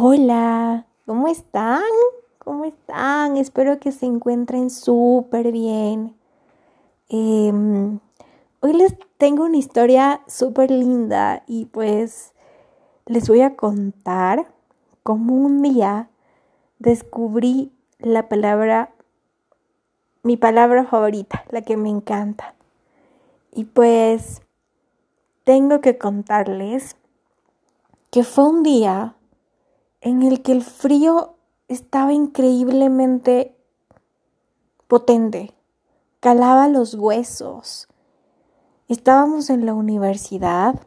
Hola, ¿cómo están? ¿Cómo están? Espero que se encuentren súper bien. Em, hoy les tengo una historia súper linda y pues les voy a contar cómo un día descubrí la palabra, mi palabra favorita, la que me encanta. Y pues tengo que contarles que fue un día en el que el frío estaba increíblemente potente, calaba los huesos. Estábamos en la universidad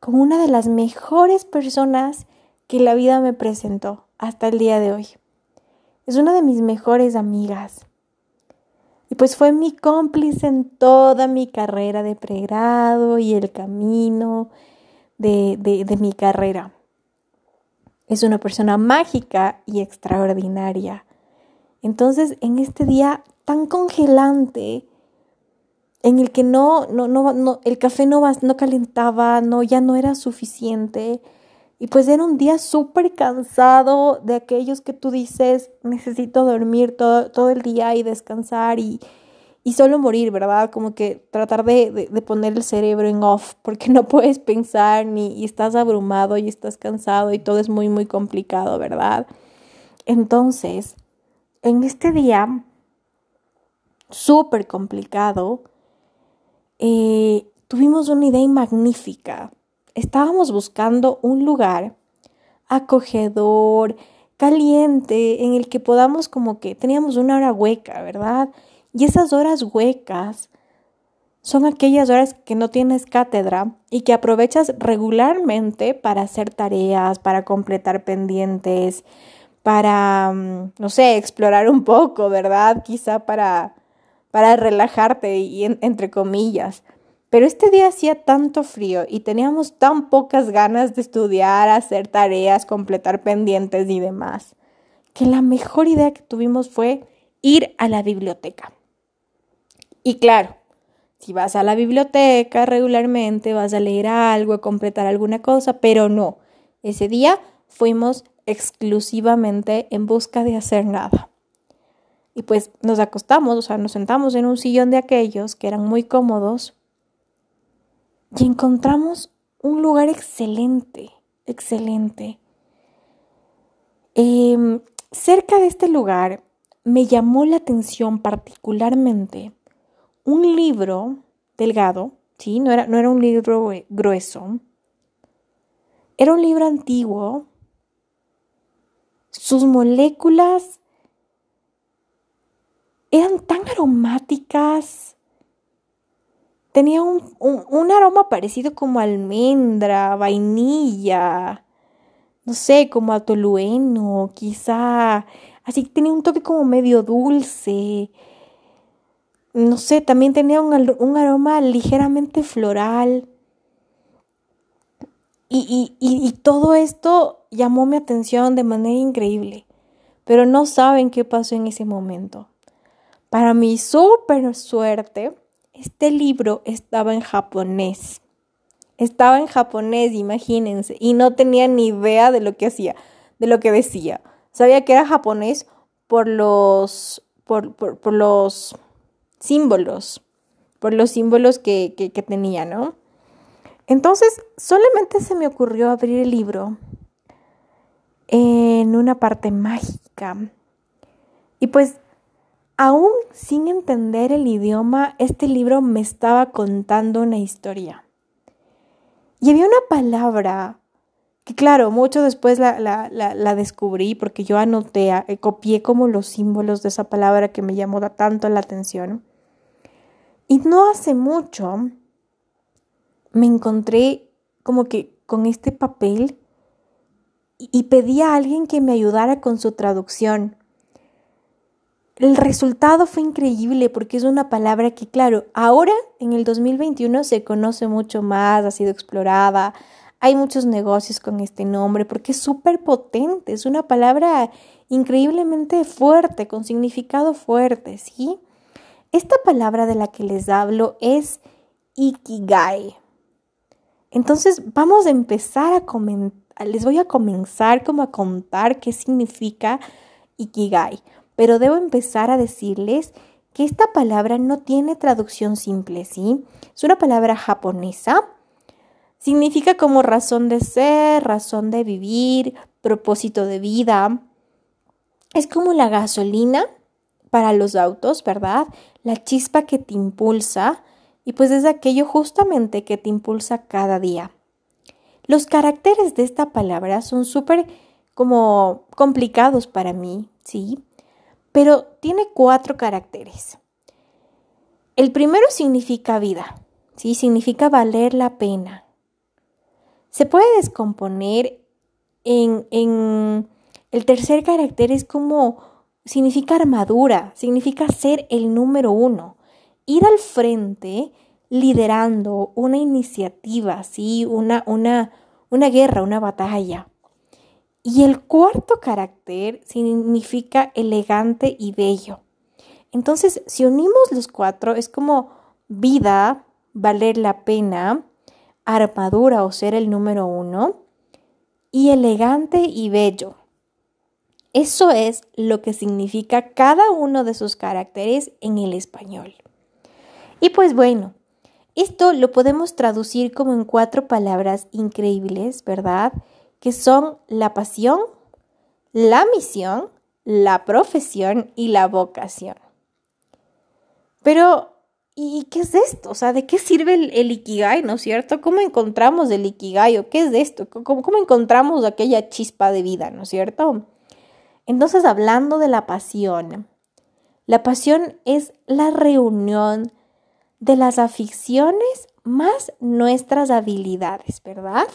con una de las mejores personas que la vida me presentó hasta el día de hoy. Es una de mis mejores amigas. Y pues fue mi cómplice en toda mi carrera de pregrado y el camino de, de, de mi carrera. Es una persona mágica y extraordinaria. Entonces, en este día tan congelante, en el que no, no, no, el café no, no calentaba, no, ya no era suficiente, y pues era un día súper cansado de aquellos que tú dices, necesito dormir todo, todo el día y descansar y, y solo morir, ¿verdad? Como que tratar de, de, poner el cerebro en off, porque no puedes pensar ni estás abrumado y estás cansado y todo es muy, muy complicado, ¿verdad? Entonces, en este día súper complicado, eh, tuvimos una idea magnífica. Estábamos buscando un lugar acogedor, caliente, en el que podamos como que teníamos una hora hueca, ¿verdad? Y esas horas huecas son aquellas horas que no tienes cátedra y que aprovechas regularmente para hacer tareas, para completar pendientes, para, mm, no sé, explorar un poco, ¿verdad? Quizá para, para relajarte y entre comillas. Pero este día hacía tanto frío y teníamos tan pocas ganas de estudiar, hacer tareas, completar pendientes y demás, que la mejor idea que tuvimos fue ir a la biblioteca. Y claro, si vas a la biblioteca regularmente, vas a leer algo, a completar alguna cosa, pero no, ese día fuimos exclusivamente en busca de hacer nada. Y pues nos acostamos, o sea, nos sentamos en un sillón de aquellos que eran muy cómodos y encontramos un lugar excelente, excelente. Em, cerca de este lugar me llamó la atención particularmente un libro delgado, ¿sí? No era, no era un libro grueso. Era un libro antiguo. Sus moléculas eran tan aromáticas. Tenía un, un, aroma parecido como almendra, vainilla, no sé, como a tolueno, quizá. Así tenía un toque como medio dulce no sé, también tenía un, aroma ligeramente floral. Y, y, todo esto llamó mi atención de manera increíble, pero no saben qué pasó en ese momento. Para mi súper suerte, este libro estaba en japonés. Estaba en japonés, imagínense, y no tenía ni idea de lo que hacía, de lo que decía. Sabía que era japonés por los, por, por los símbolos, por los símbolos que, que, tenía, ¿no? Entonces, solamente se me ocurrió abrir el libro en una parte mágica. Y pues, aún sin entender el idioma, este libro me estaba contando una historia. Y había una palabra que, claro, mucho después la, descubrí porque yo anoté, eh, copié como los símbolos de esa palabra que me llamó tanto la atención. Y no hace mucho me encontré como que con este papel y pedí a alguien que me ayudara con su traducción. El resultado fue increíble porque es una palabra que, claro, ahora en el 2021 se conoce mucho más, ha sido explorada, hay muchos negocios con este nombre porque es súper potente, es una palabra increíblemente fuerte, con significado fuerte, ¿sí? Esta palabra de la que les hablo es ikigai. Entonces vamos a empezar a, les voy a comenzar como a contar qué significa Ikigai, pero debo empezar a decirles que esta palabra no tiene traducción simple, ¿sí? Es una palabra japonesa. Significa como razón de ser, razón de vivir, propósito de vida. Es como la gasolina para los autos, ¿verdad? La chispa que te impulsa y pues es aquello justamente que te impulsa cada día. Los caracteres de esta palabra son súper como complicados para mí, ¿sí? pero tiene cuatro caracteres. El primero significa vida, ¿sí? significa valer la pena. Se puede descomponer en, en el tercer carácter es como significa armadura, significa ser el número uno, ir al frente liderando una iniciativa, ¿sí? una, una, una guerra, una batalla. Y el cuarto carácter significa elegante y bello. Entonces, si unimos los cuatro, es como vida, valer la pena, armadura o ser el número uno, y elegante y bello. Eso es lo que significa cada uno de sus caracteres en el español. Y pues bueno, esto lo podemos traducir como en cuatro palabras increíbles, ¿verdad? que son la pasión, la misión, la profesión y la vocación. Pero, ¿y qué es esto? O sea, ¿de qué sirve el, Ikigai, no es cierto? ¿Cómo encontramos el Ikigai o qué es esto? ¿Cómo, ¿Cómo encontramos aquella chispa de vida, no es cierto? Entonces, hablando de la pasión, la pasión es la reunión de las aficiones más nuestras habilidades, ¿verdad?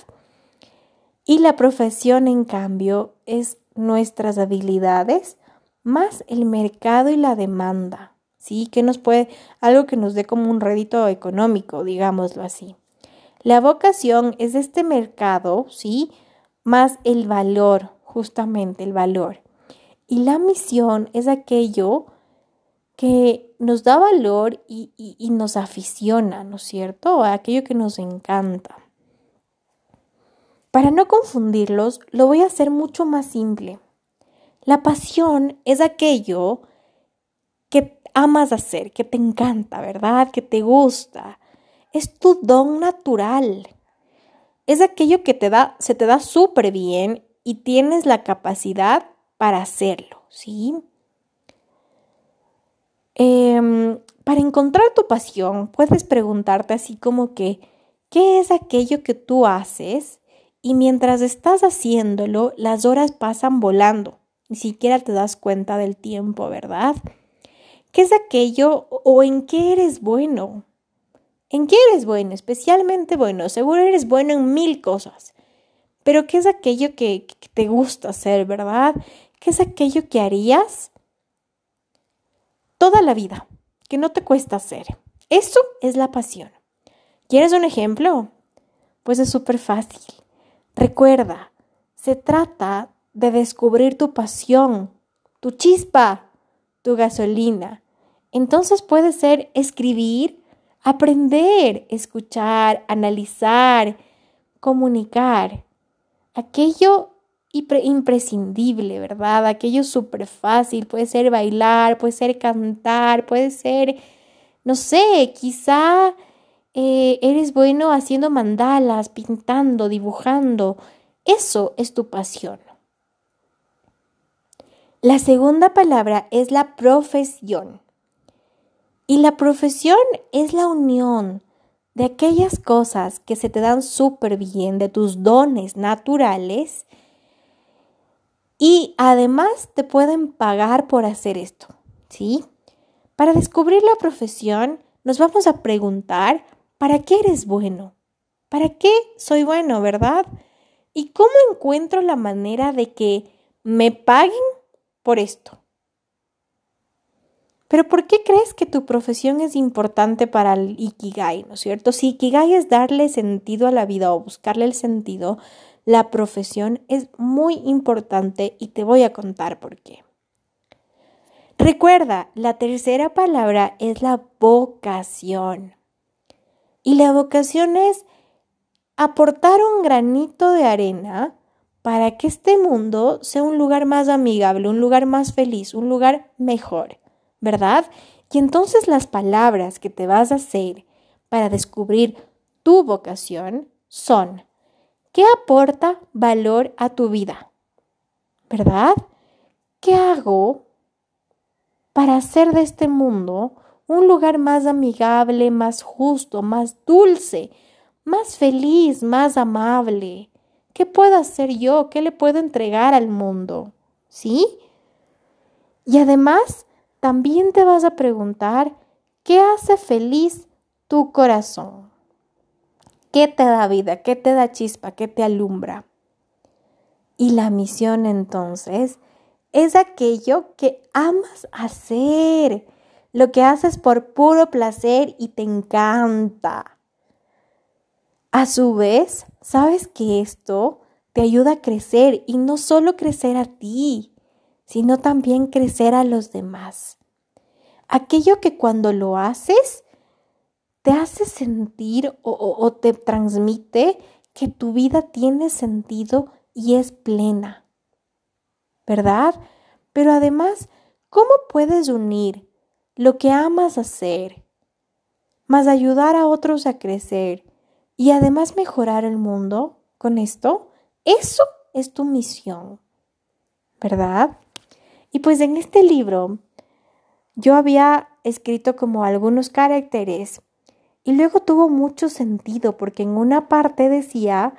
Y la profesión, en cambio, es nuestras habilidades más el mercado y la demanda, ¿sí? Que nos puede, algo que nos dé como un rédito económico, digámoslo así. La vocación es este mercado, ¿sí? Más el valor, justamente el valor. Y la misión es aquello que nos da valor y, y nos aficiona, ¿no es cierto? Aquello que nos encanta. Para no confundirlos, lo voy a hacer mucho más simple. La pasión es aquello que amas hacer, que te encanta, ¿verdad? Que te gusta. Es tu don natural. Es aquello que te da, se te da súper bien y tienes la capacidad para hacerlo, ¿sí? Em, para encontrar tu pasión, puedes preguntarte así como que, ¿qué es aquello que tú haces y mientras estás haciéndolo, las horas pasan volando. Ni siquiera te das cuenta del tiempo, ¿verdad? ¿Qué es aquello o en qué eres bueno? ¿En qué eres bueno? Especialmente bueno. Seguro eres bueno en mil cosas. Pero ¿qué es aquello que, te gusta hacer, verdad? ¿Qué es aquello que harías toda la vida? Que no te cuesta hacer. Eso es la pasión. ¿Quieres un ejemplo? Pues es súper fácil. Recuerda, se trata de descubrir tu pasión, tu chispa, tu gasolina. Entonces puede ser escribir, aprender, escuchar, analizar, comunicar. Aquello imprescindible, ¿verdad? Aquello súper fácil. Puede ser bailar, puede ser cantar, puede ser, no sé, quizá eh, eres bueno haciendo mandalas, pintando, dibujando. Eso es tu pasión. La segunda palabra es la profesión. Y la profesión es la unión de aquellas cosas que se te dan súper bien, de tus dones naturales, y además te pueden pagar por hacer esto, ¿sí? Para descubrir la profesión, nos vamos a preguntar ¿Para qué eres bueno? ¿Para qué soy bueno, verdad? ¿Y cómo encuentro la manera de que me paguen por esto? Pero ¿por qué crees que tu profesión es importante para el Ikigai, ¿no es cierto? Si Ikigai es darle sentido a la vida o buscarle el sentido, la profesión es muy importante y te voy a contar por qué. Recuerda, la tercera palabra es la vocación. Y la vocación es aportar un granito de arena para que este mundo sea un lugar más amigable, un lugar más feliz, un lugar mejor, ¿verdad? Y entonces las palabras que te vas a hacer para descubrir tu vocación son, ¿qué aporta valor a tu vida? ¿Verdad? ¿Qué hago para hacer de este mundo un lugar más amigable, más justo, más dulce, más feliz, más amable? ¿Qué puedo hacer yo? ¿Qué le puedo entregar al mundo? ¿Sí? Y además, también te vas a preguntar, ¿qué hace feliz tu corazón? ¿Qué te da vida? ¿Qué te da chispa? ¿Qué te alumbra? Y la misión entonces es aquello que amas hacer, lo que haces por puro placer y te encanta. A su vez, sabes que esto te ayuda a crecer y no solo crecer a ti, sino también crecer a los demás. Aquello que cuando lo haces te hace sentir o, te transmite que tu vida tiene sentido y es plena. ¿Verdad? Pero además, ¿cómo puedes unir lo que amas hacer, más ayudar a otros a crecer y además mejorar el mundo con esto? Eso es tu misión, ¿verdad? Y pues en este libro yo había escrito como algunos caracteres y luego tuvo mucho sentido porque en una parte decía,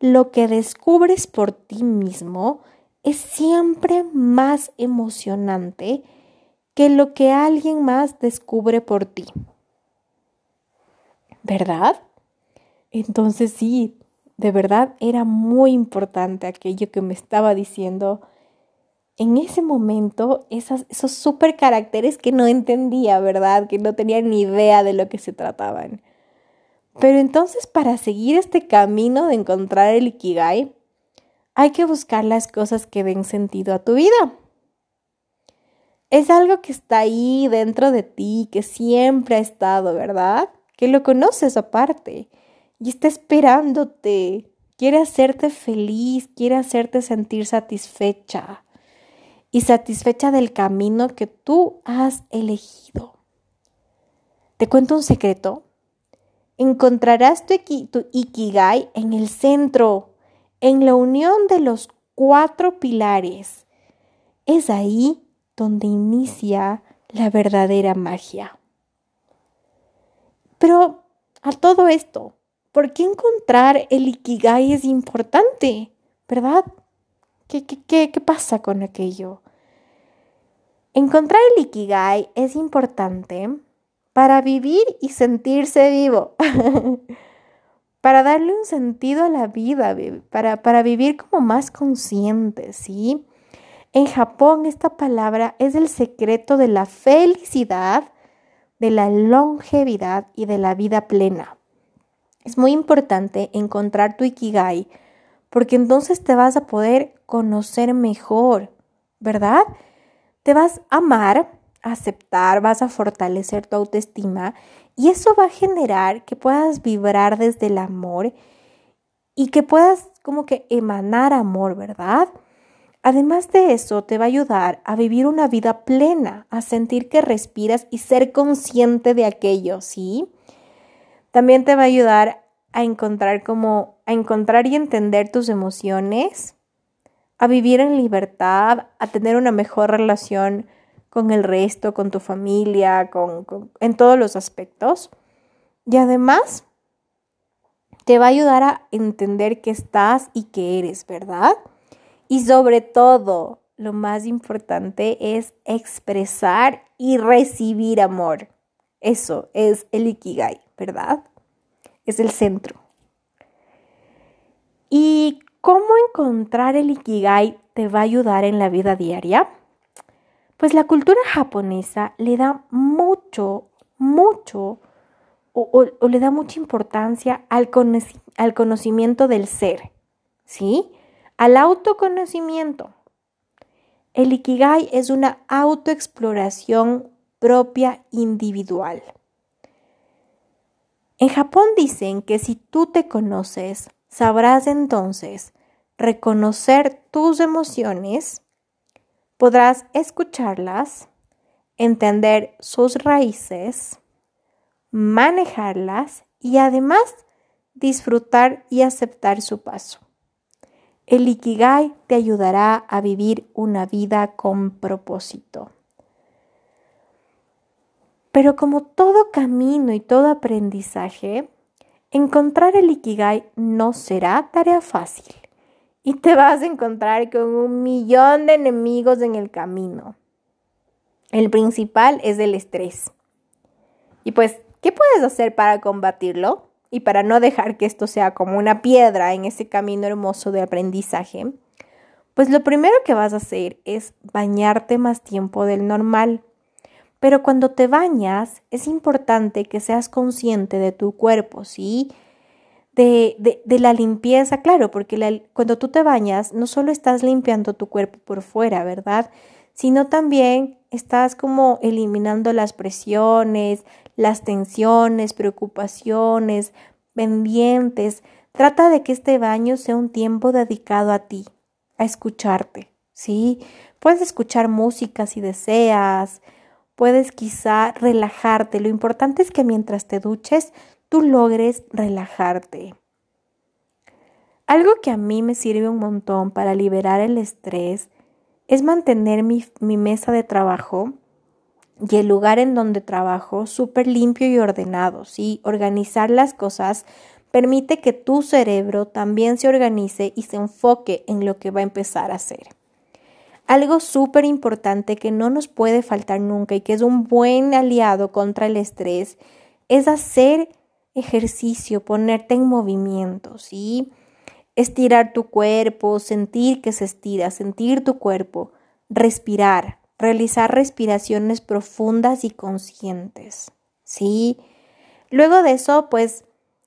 lo que descubres por ti mismo es siempre más emocionante que lo que alguien más descubre por ti. ¿Verdad? Entonces sí, de verdad era muy importante aquello que me estaba diciendo en ese momento esos super caracteres que no entendía, ¿verdad? Que no tenía ni idea de lo que se trataban. Pero entonces para seguir este camino de encontrar el Ikigai, hay que buscar las cosas que den sentido a tu vida. Es algo que está ahí dentro de ti, que siempre ha estado, ¿verdad? Que lo conoces aparte y está esperándote. Quiere hacerte feliz, quiere hacerte sentir satisfecha y satisfecha del camino que tú has elegido. Te cuento un secreto. Encontrarás tu, ikigai en el centro, en la unión de los cuatro pilares. Es ahí donde inicia la verdadera magia. Pero a todo esto, ¿por qué encontrar el ikigai es importante? ¿Verdad? ¿Qué, qué, qué, pasa con aquello? Encontrar el Ikigai es importante para vivir y sentirse vivo, para darle un sentido a la vida, para, para vivir como más consciente, ¿sí? En Japón esta palabra es el secreto de la felicidad, de la longevidad y de la vida plena. Es muy importante encontrar tu Ikigai porque entonces te vas a poder conocer mejor, ¿verdad? Te vas a amar, aceptar, vas a fortalecer tu autoestima y eso va a generar que puedas vibrar desde el amor y que puedas como que emanar amor, ¿verdad? Además de eso, te va a ayudar a vivir una vida plena, a sentir que respiras y ser consciente de aquello, ¿sí? También te va a ayudar a encontrar como a encontrar y entender tus emociones, a vivir en libertad, a tener una mejor relación con el resto, con tu familia, con, en todos los aspectos. Y además, te va a ayudar a entender que estás y que eres, ¿verdad? Y sobre todo, lo más importante es expresar y recibir amor. Eso es el Ikigai, ¿verdad? Es el centro. ¿Y cómo encontrar el Ikigai te va a ayudar en la vida diaria? Pues la cultura japonesa le da mucho, mucho, o, le da mucha importancia al, al conocimiento del ser, ¿sí? Al autoconocimiento. El Ikigai es una autoexploración propia individual. En Japón dicen que si tú te conoces, sabrás entonces reconocer tus emociones, podrás escucharlas, entender sus raíces, manejarlas y además disfrutar y aceptar su paso. El Ikigai te ayudará a vivir una vida con propósito. Pero como todo camino y todo aprendizaje, encontrar el Ikigai no será tarea fácil y te vas a encontrar con un millón de enemigos en el camino. El principal es el estrés. Y pues, ¿qué puedes hacer para combatirlo? Y para no dejar que esto sea como una piedra en ese camino hermoso de aprendizaje, pues lo primero que vas a hacer es bañarte más tiempo del normal. Pero cuando te bañas, es importante que seas consciente de tu cuerpo, ¿sí? De, de, la limpieza, claro, porque cuando tú te bañas, no solo estás limpiando tu cuerpo por fuera, ¿verdad? Sino también estás como eliminando las presiones, las tensiones, preocupaciones, pendientes. Trata de que este baño sea un tiempo dedicado a ti, a escucharte, ¿sí? Puedes escuchar música si deseas, puedes quizá relajarte. Lo importante es que mientras te duches, tú logres relajarte. Algo que a mí me sirve un montón para liberar el estrés es mantener mi, mesa de trabajo y el lugar en donde trabajo súper limpio y ordenado, ¿sí? Organizar las cosas permite que tu cerebro también se organice y se enfoque en lo que va a empezar a hacer. Algo súper importante que no nos puede faltar nunca y que es un buen aliado contra el estrés es hacer ejercicio, ponerte en movimiento, ¿sí? Estirar tu cuerpo, sentir que se estira, sentir tu cuerpo, respirar, realizar respiraciones profundas y conscientes, ¿sí? Luego de eso, pues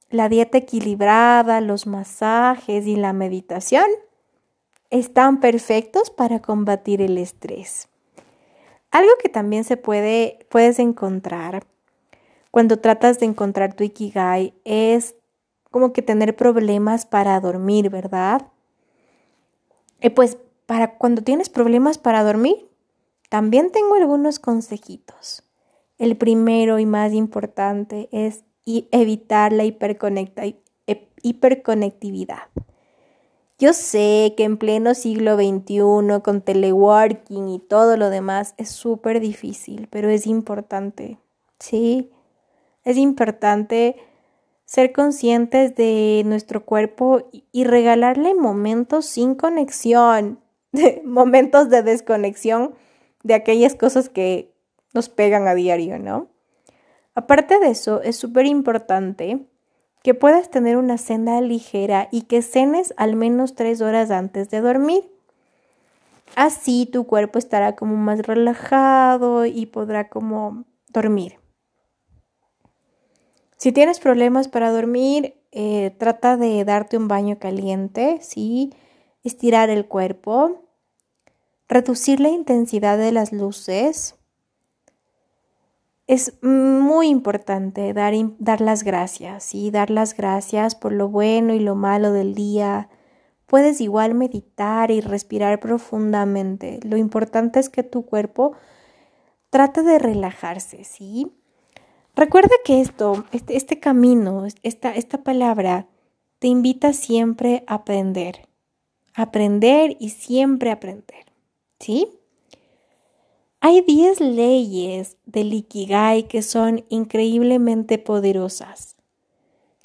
la dieta equilibrada, los masajes y la meditación están perfectos para combatir el estrés. Algo que también se puede puedes encontrar cuando tratas de encontrar tu ikigai es como que tener problemas para dormir, ¿verdad? Y pues para cuando tienes problemas para dormir, también tengo algunos consejitos. El primero y más importante es evitar la hiperconectividad. Yo sé que en pleno siglo XXI, con teleworking y todo lo demás, es súper difícil, pero es importante, ¿sí? Es importante ser conscientes de nuestro cuerpo y regalarle momentos sin conexión, momentos de desconexión de aquellas cosas que nos pegan a diario, ¿no? Aparte de eso, es súper importante que puedas tener una cena ligera y que cenes al menos tres horas antes de dormir. Así tu cuerpo estará como más relajado y podrá como dormir. Si tienes problemas para dormir, eh, trata de darte un baño caliente, ¿sí? Estirar el cuerpo, reducir la intensidad de las luces. Es muy importante dar, dar las gracias, ¿sí? Dar las gracias por lo bueno y lo malo del día. Puedes igual meditar y respirar profundamente. Lo importante es que tu cuerpo trate de relajarse, ¿sí? Recuerda que esto, este, este camino, esta, esta palabra, te invita siempre a aprender. Aprender y siempre aprender. ¿Sí? Hay 10 leyes del Ikigai que son increíblemente poderosas.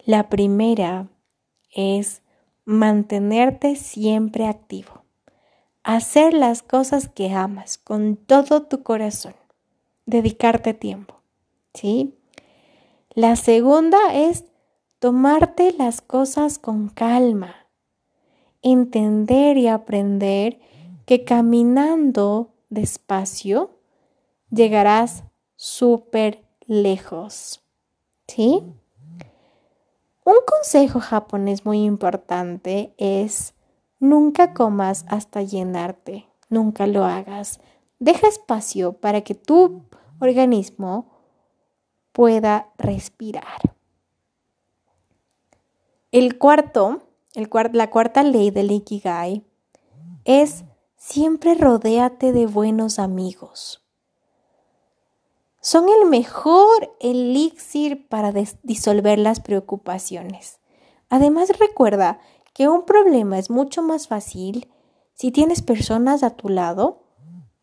La primera es mantenerte siempre activo. Hacer las cosas que amas con todo tu corazón. Dedicarte tiempo. ¿Sí? La segunda es tomarte las cosas con calma, entender y aprender que caminando despacio llegarás súper lejos. ¿Sí? Un consejo japonés muy importante es nunca comas hasta llenarte, nunca lo hagas. Deja espacio para que tu organismo pueda respirar. El cuarto la cuarta ley del Ikigai es siempre rodéate de buenos amigos. Son el mejor elixir para disolver las preocupaciones. Además recuerda que un problema es mucho más fácil si tienes personas a tu lado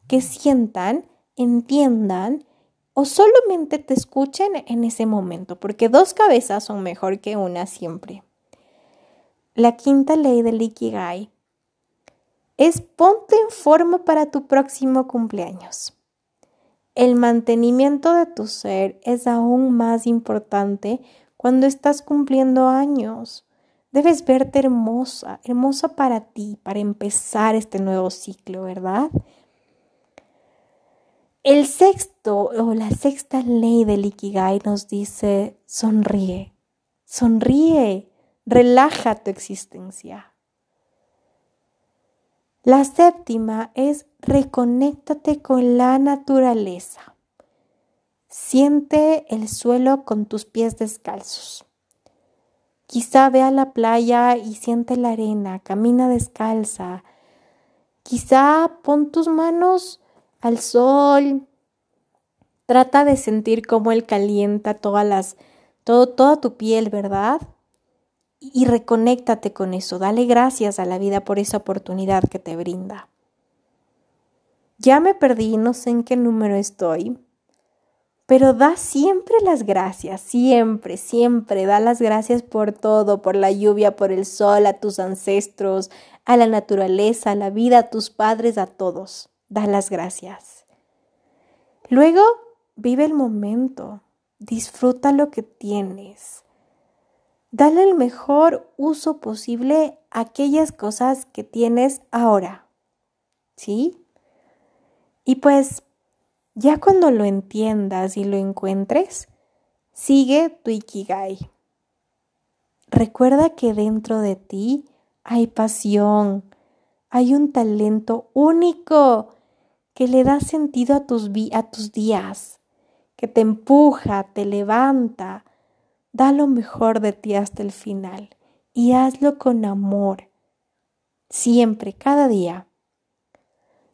que sientan, entiendan o solamente te escuchen en ese momento, porque dos cabezas son mejor que una siempre. La quinta ley del Ikigai es ponte en forma para tu próximo cumpleaños. El mantenimiento de tu ser es aún más importante cuando estás cumpliendo años. Debes verte hermosa, hermosa para ti, para empezar este nuevo ciclo, ¿verdad? El sexto o la sexta ley del Ikigai nos dice, sonríe, sonríe, relaja tu existencia. La séptima es reconéctate con la naturaleza. Siente el suelo con tus pies descalzos. Quizá ve a la playa y siente la arena, camina descalza. Quizá pon tus manos al sol. Trata de sentir cómo él calienta todas las, todo, toda tu piel, ¿verdad? Y reconéctate con eso. Dale gracias a la vida por esa oportunidad que te brinda. Ya me perdí, no sé en qué número estoy, pero da siempre las gracias, siempre, siempre, da las gracias por todo, por la lluvia, por el sol, a tus ancestros, a la naturaleza, a la vida, a tus padres, a todos da las gracias. Luego, vive el momento, disfruta lo que tienes. Dale el mejor uso posible a aquellas cosas que tienes ahora. ¿Sí? Y pues, ya cuando lo entiendas y lo encuentres, sigue tu Ikigai. Recuerda que dentro de ti hay pasión, hay un talento único que le da sentido a tus, a tus días, que te empuja, te levanta. Da lo mejor de ti hasta el final y hazlo con amor, siempre, cada día.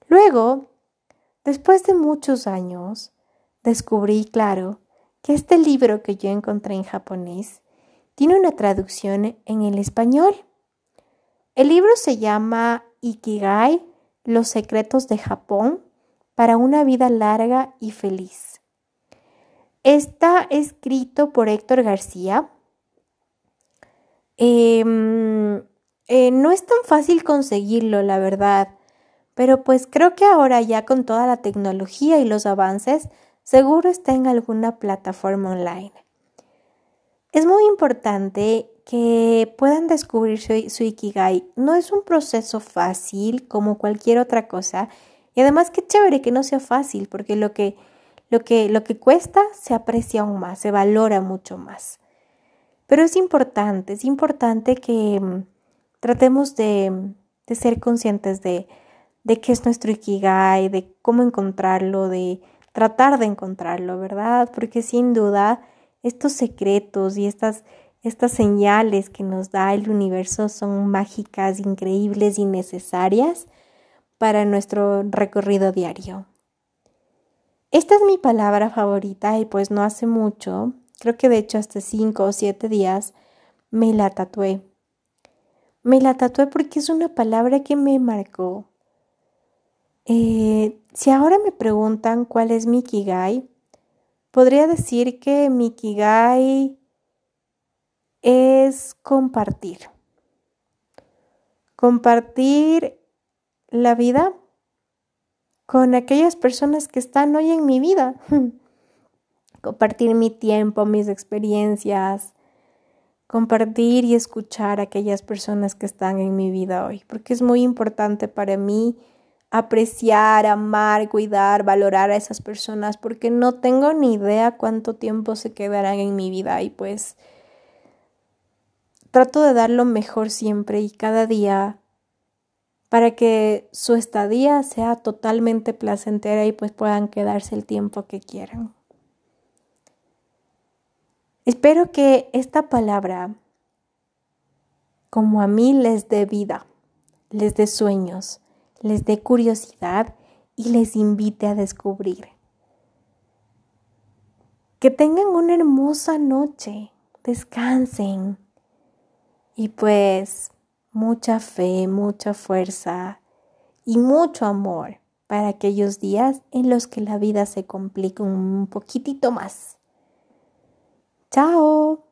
Luego, después de muchos años, descubrí, claro, que este libro que yo encontré en japonés tiene una traducción en el español. El libro se llama Ikigai, Los secretos de Japón para una vida larga y feliz. Está escrito por Héctor García. Em, eh, no es tan fácil conseguirlo, la verdad, pero pues creo que ahora ya con toda la tecnología y los avances, seguro está en alguna plataforma online. Es muy importante que puedan descubrir su, su, Ikigai. No es un proceso fácil como cualquier otra cosa y además qué chévere que no sea fácil, porque lo que, lo que, lo que cuesta se aprecia aún más, se valora mucho más. Pero es importante, es importante que mm, tratemos de, de ser conscientes de, de qué es nuestro Ikigai, de cómo encontrarlo, de tratar de encontrarlo, ¿verdad? Porque sin duda estos secretos y estas, estas señales que nos da el universo son mágicas, increíbles y necesarias para nuestro recorrido diario. Esta es mi palabra favorita y pues no hace mucho, creo que de hecho hasta cinco o siete días, me la tatué. Me la tatué porque es una palabra que me marcó. Eh, si ahora me preguntan cuál es mi Kigai, podría decir que mi Kigai es compartir. Compartir la vida con aquellas personas que están hoy en mi vida. compartir mi tiempo, mis experiencias, compartir y escuchar a aquellas personas que están en mi vida hoy, porque es muy importante para mí apreciar, amar, cuidar, valorar a esas personas, porque no tengo ni idea cuánto tiempo se quedarán en mi vida y pues trato de dar lo mejor siempre y cada día para que su estadía sea totalmente placentera y pues puedan quedarse el tiempo que quieran. Espero que esta palabra como a mí les dé vida, les dé sueños, les dé curiosidad y les invite a descubrir. Que tengan una hermosa noche, descansen y pues mucha fe, mucha fuerza y mucho amor para aquellos días en los que la vida se complica un poquitito más. Chao.